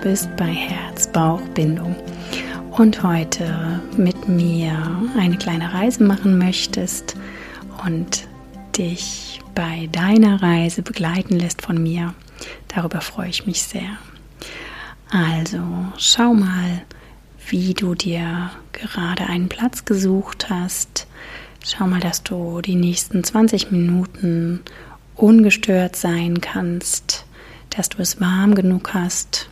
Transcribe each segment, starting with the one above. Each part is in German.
bist bei Herz-Bauch-Bindung und heute mit mir eine kleine Reise machen möchtest und dich bei deiner Reise begleiten lässt von mir. Darüber freue ich mich sehr. Also schau mal, wie du dir gerade einen Platz gesucht hast. Schau mal, dass du die nächsten 20 Minuten ungestört sein kannst dass du es warm genug hast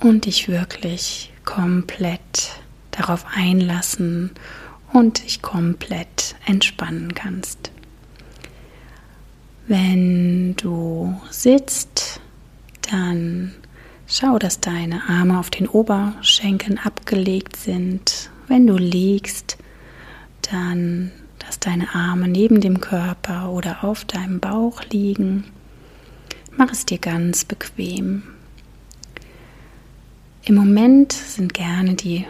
und dich wirklich komplett darauf einlassen und dich komplett entspannen kannst. Wenn du sitzt, dann schau, dass deine Arme auf den Oberschenkeln abgelegt sind. Wenn du liegst, dann, dass deine Arme neben dem Körper oder auf deinem Bauch liegen Mach es dir ganz bequem. Im Moment sind gerne die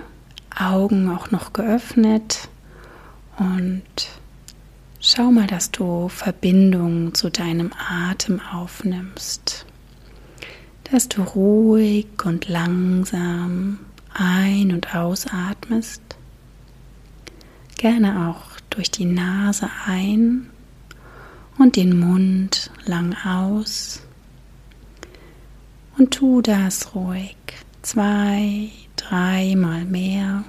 Augen auch noch geöffnet. Und schau mal, dass du Verbindung zu deinem Atem aufnimmst, dass du ruhig und langsam ein- und ausatmest, gerne auch durch die Nase ein und den Mund lang aus. Und tu das ruhig zwei, dreimal mehr.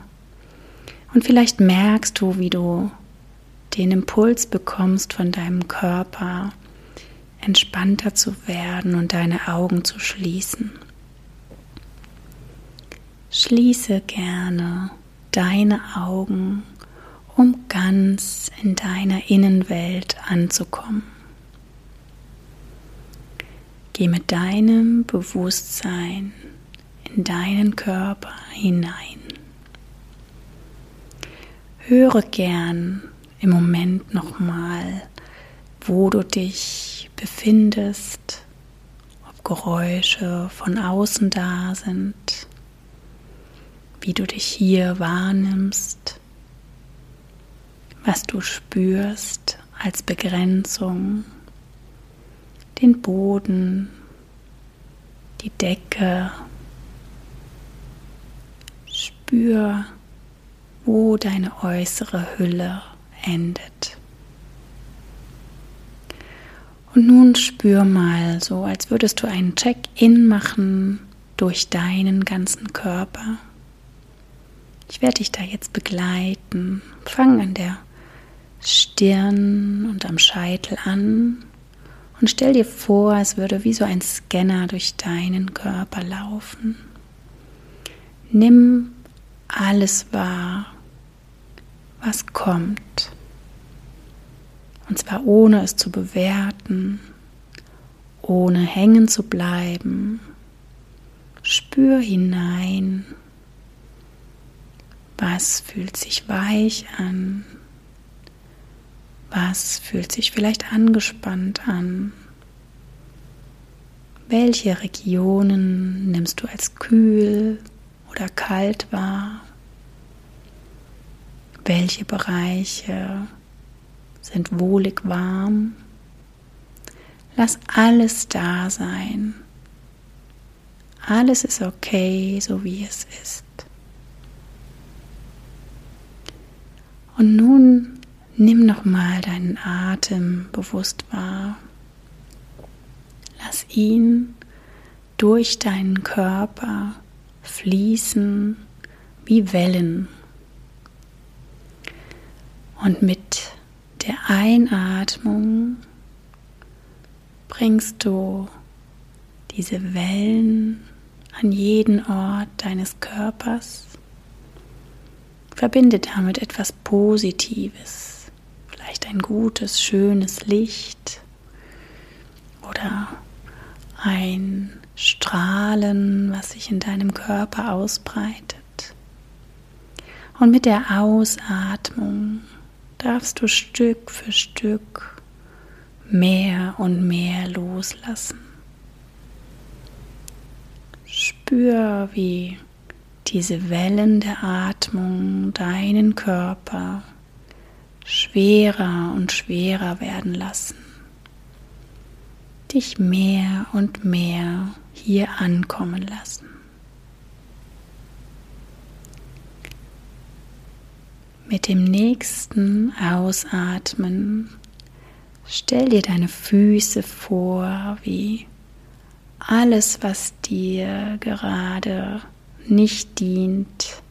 Und vielleicht merkst du, wie du den Impuls bekommst von deinem Körper, entspannter zu werden und deine Augen zu schließen. Schließe gerne deine Augen, um ganz in deiner Innenwelt anzukommen. Geh mit deinem Bewusstsein in deinen Körper hinein. Höre gern im Moment nochmal, wo du dich befindest, ob Geräusche von außen da sind, wie du dich hier wahrnimmst, was du spürst als Begrenzung den Boden, die Decke. Spür, wo deine äußere Hülle endet. Und nun spür mal so, als würdest du einen Check-in machen durch deinen ganzen Körper. Ich werde dich da jetzt begleiten. Fang an der Stirn und am Scheitel an und stell dir vor, es würde wie so ein Scanner durch deinen Körper laufen. Nimm alles wahr, was kommt. Und zwar ohne es zu bewerten, ohne hängen zu bleiben. Spür hinein. Was fühlt sich weich an? Was fühlt sich vielleicht angespannt an? Welche Regionen nimmst du als kühl oder kalt wahr? Welche Bereiche sind wohlig warm? Lass alles da sein. Alles ist okay, so wie es ist. Und nun Nimm nochmal deinen Atem bewusst wahr. Lass ihn durch deinen Körper fließen wie Wellen. Und mit der Einatmung bringst du diese Wellen an jeden Ort deines Körpers. Verbinde damit etwas Positives vielleicht ein gutes, schönes Licht oder ein Strahlen, was sich in deinem Körper ausbreitet. Und mit der Ausatmung darfst du Stück für Stück mehr und mehr loslassen. Spür, wie diese Wellen der Atmung deinen Körper schwerer und schwerer werden lassen. Dich mehr und mehr hier ankommen lassen. Mit dem nächsten Ausatmen stell dir deine Füße vor, wie alles, was dir gerade nicht dient,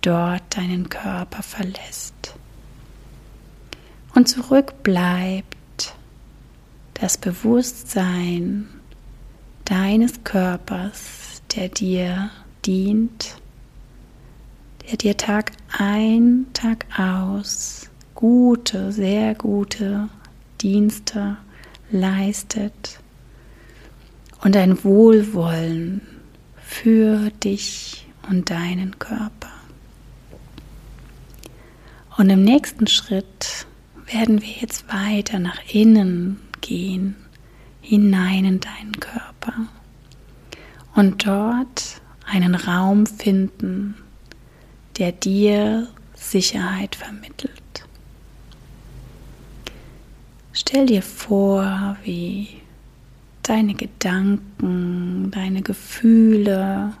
dort deinen Körper verlässt. Und zurück bleibt das Bewusstsein deines Körpers, der dir dient, der dir Tag ein, Tag aus gute, sehr gute Dienste leistet und ein Wohlwollen für dich und deinen Körper. Und im nächsten Schritt werden wir jetzt weiter nach innen gehen, hinein in deinen Körper und dort einen Raum finden, der dir Sicherheit vermittelt. Stell dir vor, wie deine Gedanken, deine Gefühle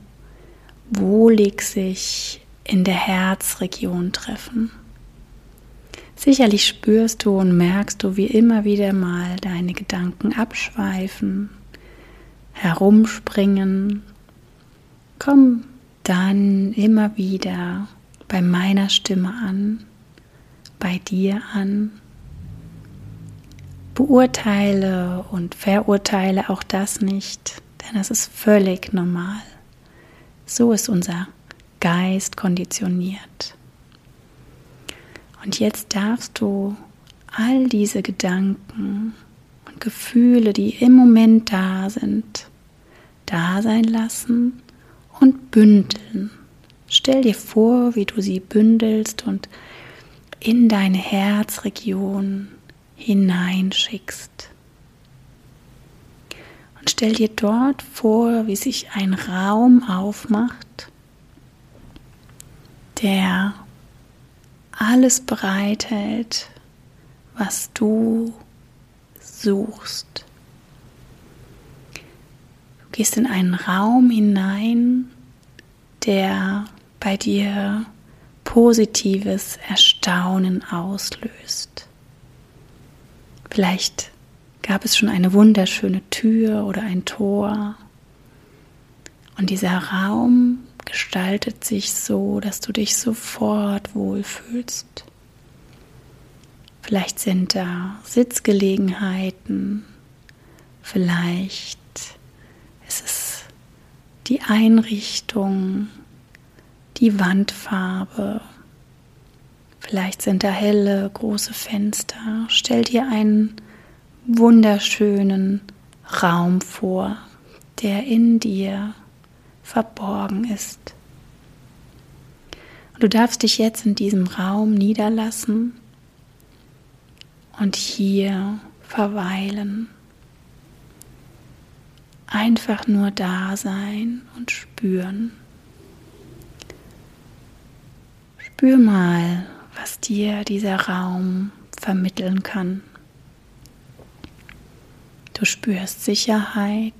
wohlig sich in der Herzregion treffen. Sicherlich spürst du und merkst du, wie immer wieder mal deine Gedanken abschweifen, herumspringen. Komm dann immer wieder bei meiner Stimme an, bei dir an. Beurteile und verurteile auch das nicht, denn es ist völlig normal. So ist unser Geist konditioniert. Und jetzt darfst du all diese Gedanken und Gefühle, die im Moment da sind, da sein lassen und bündeln. Stell dir vor, wie du sie bündelst und in deine Herzregion hineinschickst. Und stell dir dort vor, wie sich ein Raum aufmacht, der alles bereithält, was du suchst. Du gehst in einen Raum hinein, der bei dir positives Erstaunen auslöst. Vielleicht gab es schon eine wunderschöne Tür oder ein Tor. Und dieser Raum gestaltet sich so, dass du dich sofort wohlfühlst. Vielleicht sind da Sitzgelegenheiten, vielleicht ist es die Einrichtung, die Wandfarbe, vielleicht sind da helle, große Fenster. Stell dir einen wunderschönen Raum vor, der in dir verborgen ist. Und du darfst dich jetzt in diesem Raum niederlassen und hier verweilen. Einfach nur da sein und spüren. Spür mal, was dir dieser Raum vermitteln kann. Du spürst Sicherheit,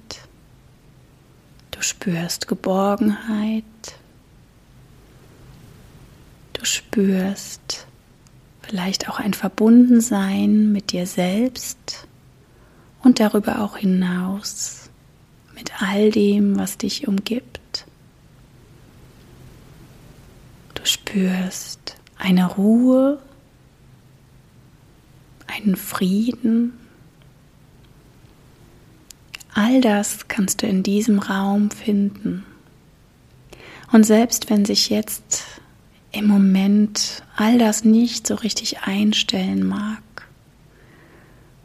Du spürst Geborgenheit. Du spürst vielleicht auch ein Verbundensein mit dir selbst und darüber auch hinaus mit all dem, was dich umgibt. Du spürst eine Ruhe, einen Frieden All das kannst du in diesem Raum finden. Und selbst wenn sich jetzt im Moment all das nicht so richtig einstellen mag,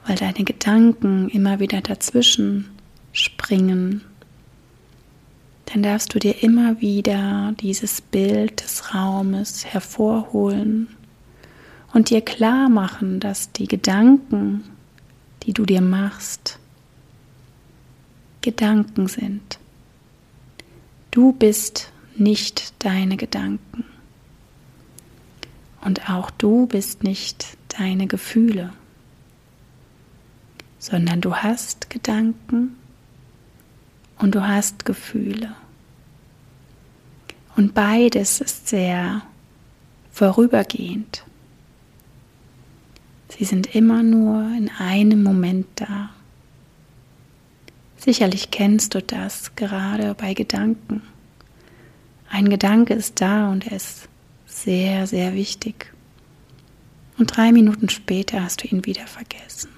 weil deine Gedanken immer wieder dazwischen springen, dann darfst du dir immer wieder dieses Bild des Raumes hervorholen und dir klar machen, dass die Gedanken, die du dir machst, Gedanken sind. Du bist nicht deine Gedanken. Und auch du bist nicht deine Gefühle. sondern du hast Gedanken und du hast Gefühle. Und beides ist sehr vorübergehend. Sie sind immer nur in einem Moment da. Sicherlich kennst du das gerade bei Gedanken. Ein Gedanke ist da und er ist sehr, sehr wichtig. Und drei Minuten später hast du ihn wieder vergessen.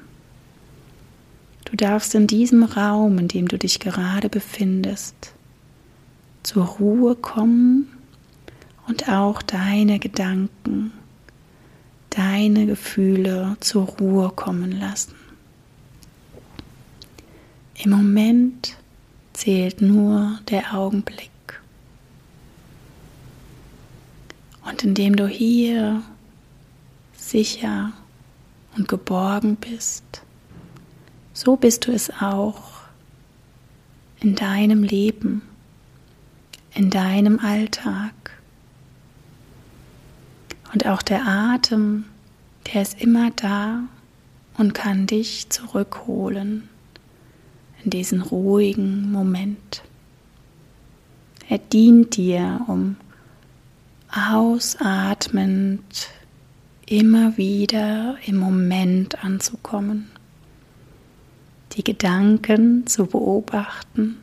Du darfst in diesem Raum, in dem du dich gerade befindest, zur Ruhe kommen und auch deine Gedanken, deine Gefühle zur Ruhe kommen lassen. Im Moment zählt nur der Augenblick. Und indem du hier sicher und geborgen bist, so bist du es auch in deinem Leben, in deinem Alltag. Und auch der Atem, der ist immer da und kann dich zurückholen in diesen ruhigen Moment. Er dient dir, um ausatmend immer wieder im Moment anzukommen, die Gedanken zu beobachten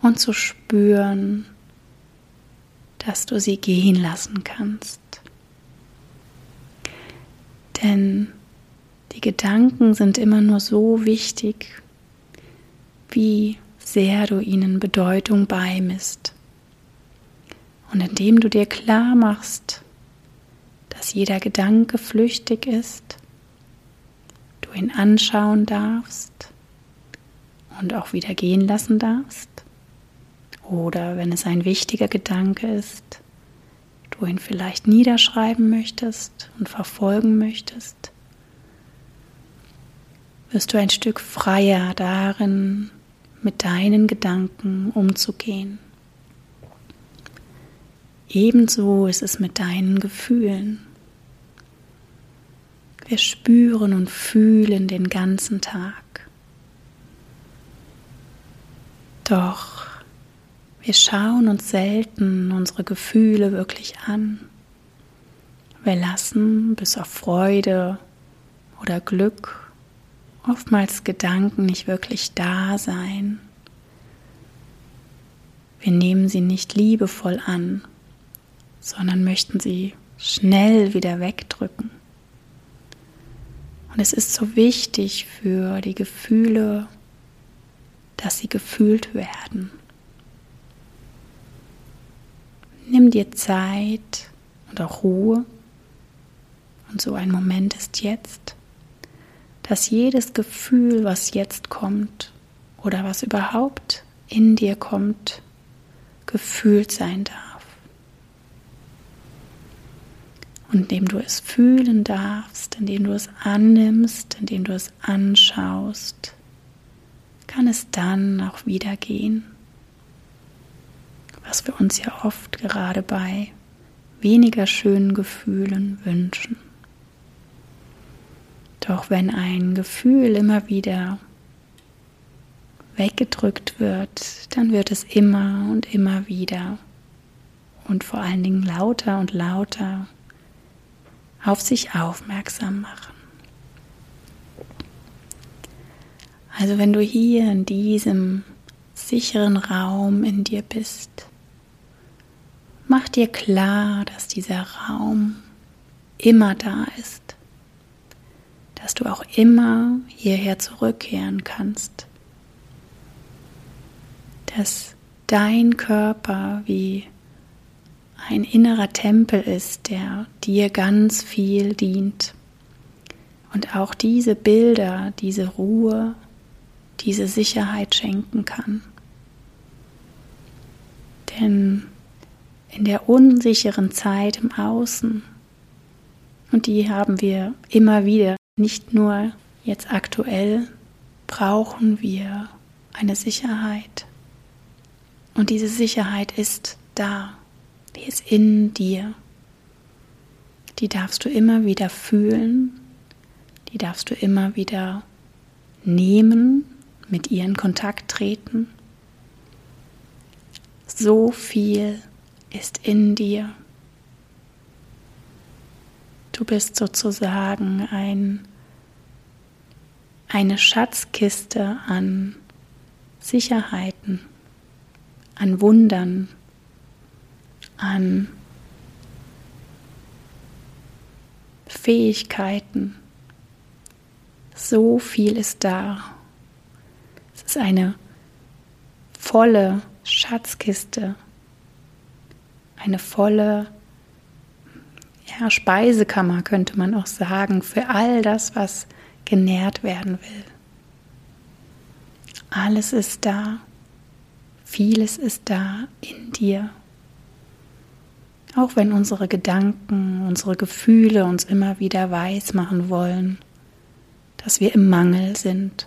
und zu spüren, dass du sie gehen lassen kannst. Denn die Gedanken sind immer nur so wichtig, wie sehr du ihnen Bedeutung beimisst. Und indem du dir klar machst, dass jeder Gedanke flüchtig ist, du ihn anschauen darfst und auch wieder gehen lassen darfst, oder wenn es ein wichtiger Gedanke ist, du ihn vielleicht niederschreiben möchtest und verfolgen möchtest, wirst du ein Stück freier darin, mit deinen Gedanken umzugehen. Ebenso ist es mit deinen Gefühlen. Wir spüren und fühlen den ganzen Tag. Doch wir schauen uns selten unsere Gefühle wirklich an. Wir lassen bis auf Freude oder Glück oftmals Gedanken nicht wirklich da sein. Wir nehmen sie nicht liebevoll an sondern möchten sie schnell wieder wegdrücken. Und es ist so wichtig für die Gefühle, dass sie gefühlt werden. Nimm dir Zeit und auch Ruhe. Und so ein Moment ist jetzt, dass jedes Gefühl, was jetzt kommt oder was überhaupt in dir kommt, gefühlt sein darf. Und indem du es fühlen darfst, indem du es annimmst, indem du es anschaust, kann es dann auch wieder gehen. Was wir uns ja oft gerade bei weniger schönen Gefühlen wünschen. Doch wenn ein Gefühl immer wieder weggedrückt wird, dann wird es immer und immer wieder und vor allen Dingen lauter und lauter auf sich aufmerksam machen. Also wenn du hier in diesem sicheren Raum in dir bist, mach dir klar, dass dieser Raum immer da ist, dass du auch immer hierher zurückkehren kannst, dass dein Körper wie ein innerer Tempel ist, der dir ganz viel dient. Und auch diese Bilder, diese Ruhe, diese Sicherheit schenken kann. Denn in der unsicheren Zeit im Außen, und die haben wir immer wieder, nicht nur jetzt aktuell, brauchen wir eine Sicherheit. Und diese Sicherheit ist da. Die ist in dir. Die darfst du immer wieder fühlen. Die darfst du immer wieder nehmen, mit ihr in Kontakt treten. So viel ist in dir. Du bist sozusagen ein, eine Schatzkiste an Sicherheiten, an Wundern, an Fähigkeiten. So viel ist da. Es ist eine volle Schatzkiste, eine volle ja, Speisekammer, könnte man auch sagen, für all das, was genährt werden will. Alles ist da, vieles ist da in dir. Auch wenn unsere Gedanken, unsere Gefühle uns immer wieder weiß machen wollen, dass wir im Mangel sind,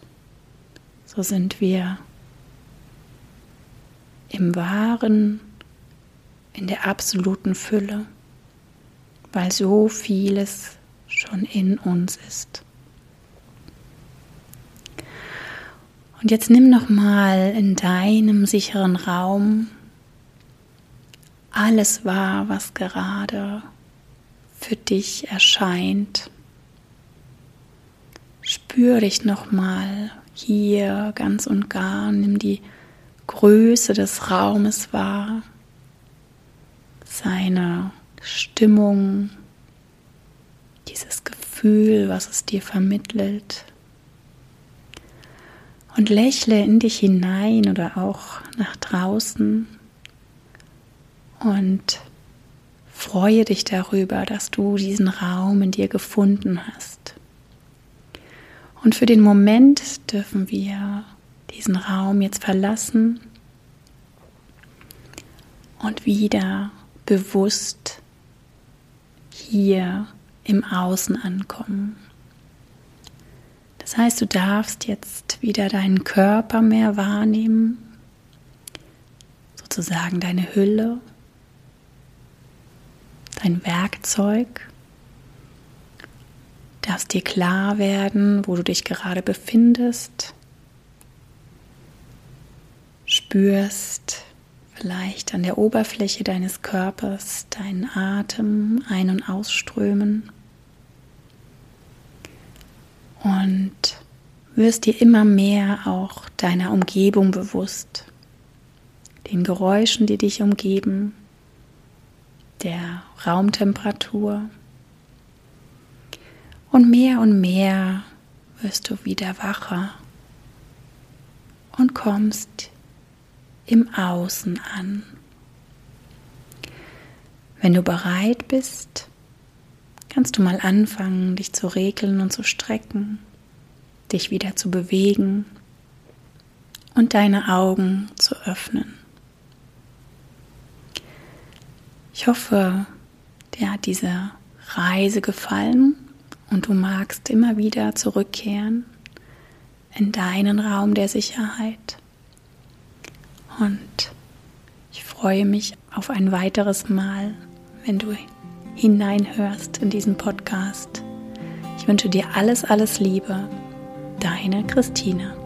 so sind wir im wahren, in der absoluten Fülle, weil so vieles schon in uns ist. Und jetzt nimm noch mal in deinem sicheren Raum alles wahr, was gerade für dich erscheint. Spür dich noch mal hier ganz und gar, nimm die Größe des Raumes wahr, seine Stimmung, dieses Gefühl, was es dir vermittelt. Und lächle in dich hinein oder auch nach draußen und freue dich darüber, dass du diesen Raum in dir gefunden hast. Und für den Moment dürfen wir diesen Raum jetzt verlassen und wieder bewusst hier im Außen ankommen. Das heißt, du darfst jetzt wieder deinen Körper mehr wahrnehmen, sozusagen deine Hülle dein Werkzeug. Darfst dir klar werden, wo du dich gerade befindest. Spürst vielleicht an der Oberfläche deines Körpers deinen Atem ein- und ausströmen. Und wirst dir immer mehr auch deiner Umgebung bewusst, den Geräuschen, die dich umgeben, der Raumtemperatur. Und mehr und mehr wirst du wieder wacher und kommst im Außen an. Wenn du bereit bist, kannst du mal anfangen, dich zu regeln und zu strecken, dich wieder zu bewegen und deine Augen zu öffnen. Ich hoffe, dir hat diese Reise gefallen und du magst immer wieder zurückkehren in deinen Raum der Sicherheit. Und ich freue mich auf ein weiteres Mal, wenn du hineinhörst in diesen Podcast. Ich wünsche dir alles, alles Liebe. Deine Christine.